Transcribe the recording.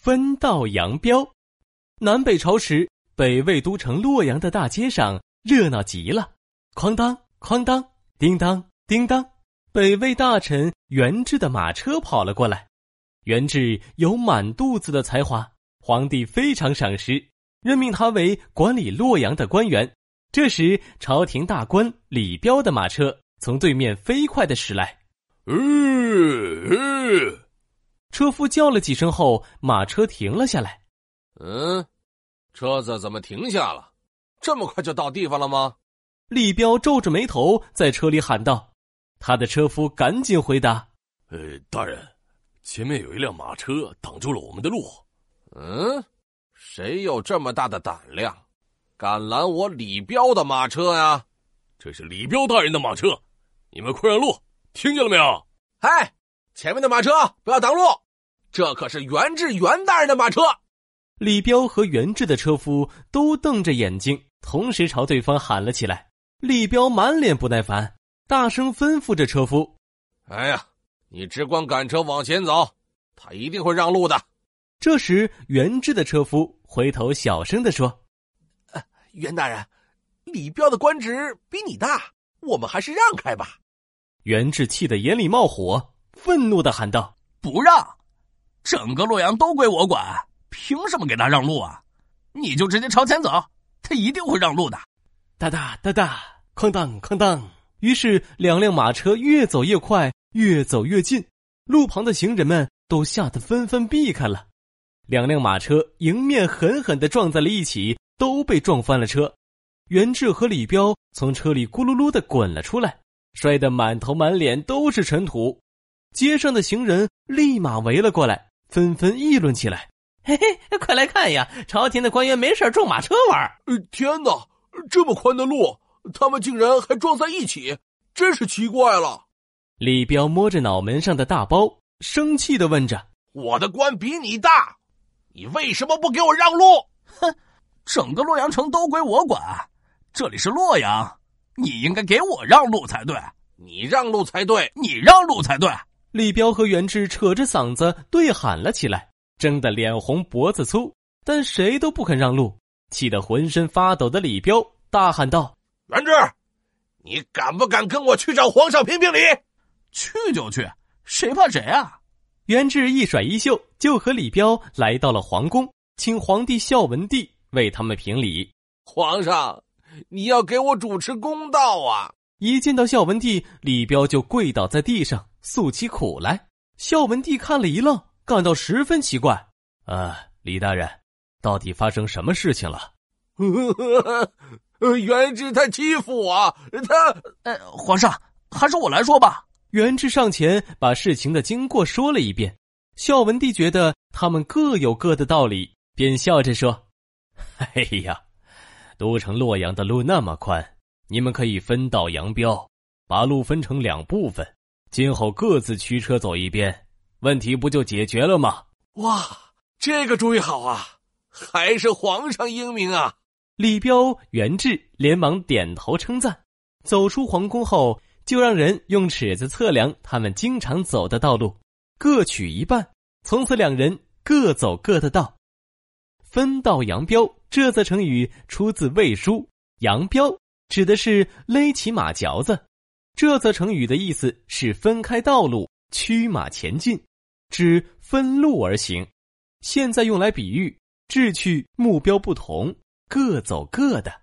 分道扬镳。南北朝时，北魏都城洛阳的大街上热闹极了，哐当哐当，叮当叮当，北魏大臣元志的马车跑了过来。元志有满肚子的才华，皇帝非常赏识，任命他为管理洛阳的官员。这时，朝廷大官李彪的马车从对面飞快的驶来。车夫叫了几声后，马车停了下来。嗯，车子怎么停下了？这么快就到地方了吗？李彪皱着眉头在车里喊道。他的车夫赶紧回答：“呃，大人，前面有一辆马车挡住了我们的路。嗯，谁有这么大的胆量，敢拦我李彪的马车呀？这是李彪大人的马车，你们快让路！听见了没有？嗨，前面的马车不要挡路，这可是袁志袁大人的马车。”李彪和袁志的车夫都瞪着眼睛，同时朝对方喊了起来。李彪满脸不耐烦。大声吩咐着车夫：“哎呀，你只管赶车往前走，他一定会让路的。”这时，袁志的车夫回头小声的说：“袁大人，李彪的官职比你大，我们还是让开吧。”袁志气得眼里冒火，愤怒的喊道：“不让！整个洛阳都归我管，凭什么给他让路啊？你就直接朝前走，他一定会让路的。”哒哒哒哒，哐当哐当。于是，两辆马车越走越快，越走越近，路旁的行人们都吓得纷纷避开了。两辆马车迎面狠狠的撞在了一起，都被撞翻了车。袁志和李彪从车里咕噜噜的滚了出来，摔得满头满脸都是尘土。街上的行人立马围了过来，纷纷议论起来：“嘿嘿，快来看呀，朝廷的官员没事撞马车玩！呃，天哪，这么宽的路！”他们竟然还撞在一起，真是奇怪了。李彪摸着脑门上的大包，生气的问着：“我的官比你大，你为什么不给我让路？”哼，整个洛阳城都归我管，这里是洛阳，你应该给我让路才对。你让路才对，你让路才对。李彪和袁志扯着嗓子对喊了起来，争得脸红脖子粗，但谁都不肯让路。气得浑身发抖的李彪大喊道。元志，你敢不敢跟我去找皇上评评理？去就去，谁怕谁啊！元志一甩衣袖，就和李彪来到了皇宫，请皇帝孝文帝为他们评理。皇上，你要给我主持公道啊！一见到孝文帝，李彪就跪倒在地上诉起苦来。孝文帝看了一愣，感到十分奇怪：“啊，李大人，到底发生什么事情了？”呃，元志他欺负我，他……呃，皇上，还是我来说吧。元志上前把事情的经过说了一遍。孝文帝觉得他们各有各的道理，便笑着说：“ 哎呀，都城洛阳的路那么宽，你们可以分道扬镳，把路分成两部分，今后各自驱车走一边，问题不就解决了吗？”哇，这个主意好啊！还是皇上英明啊！李彪、袁志连忙点头称赞。走出皇宫后，就让人用尺子测量他们经常走的道路，各取一半。从此，两人各走各的道。分道扬镳这则成语出自《魏书》，扬镳指的是勒起马嚼子。这则成语的意思是分开道路，驱马前进，指分路而行。现在用来比喻志趣目标不同。各走各的。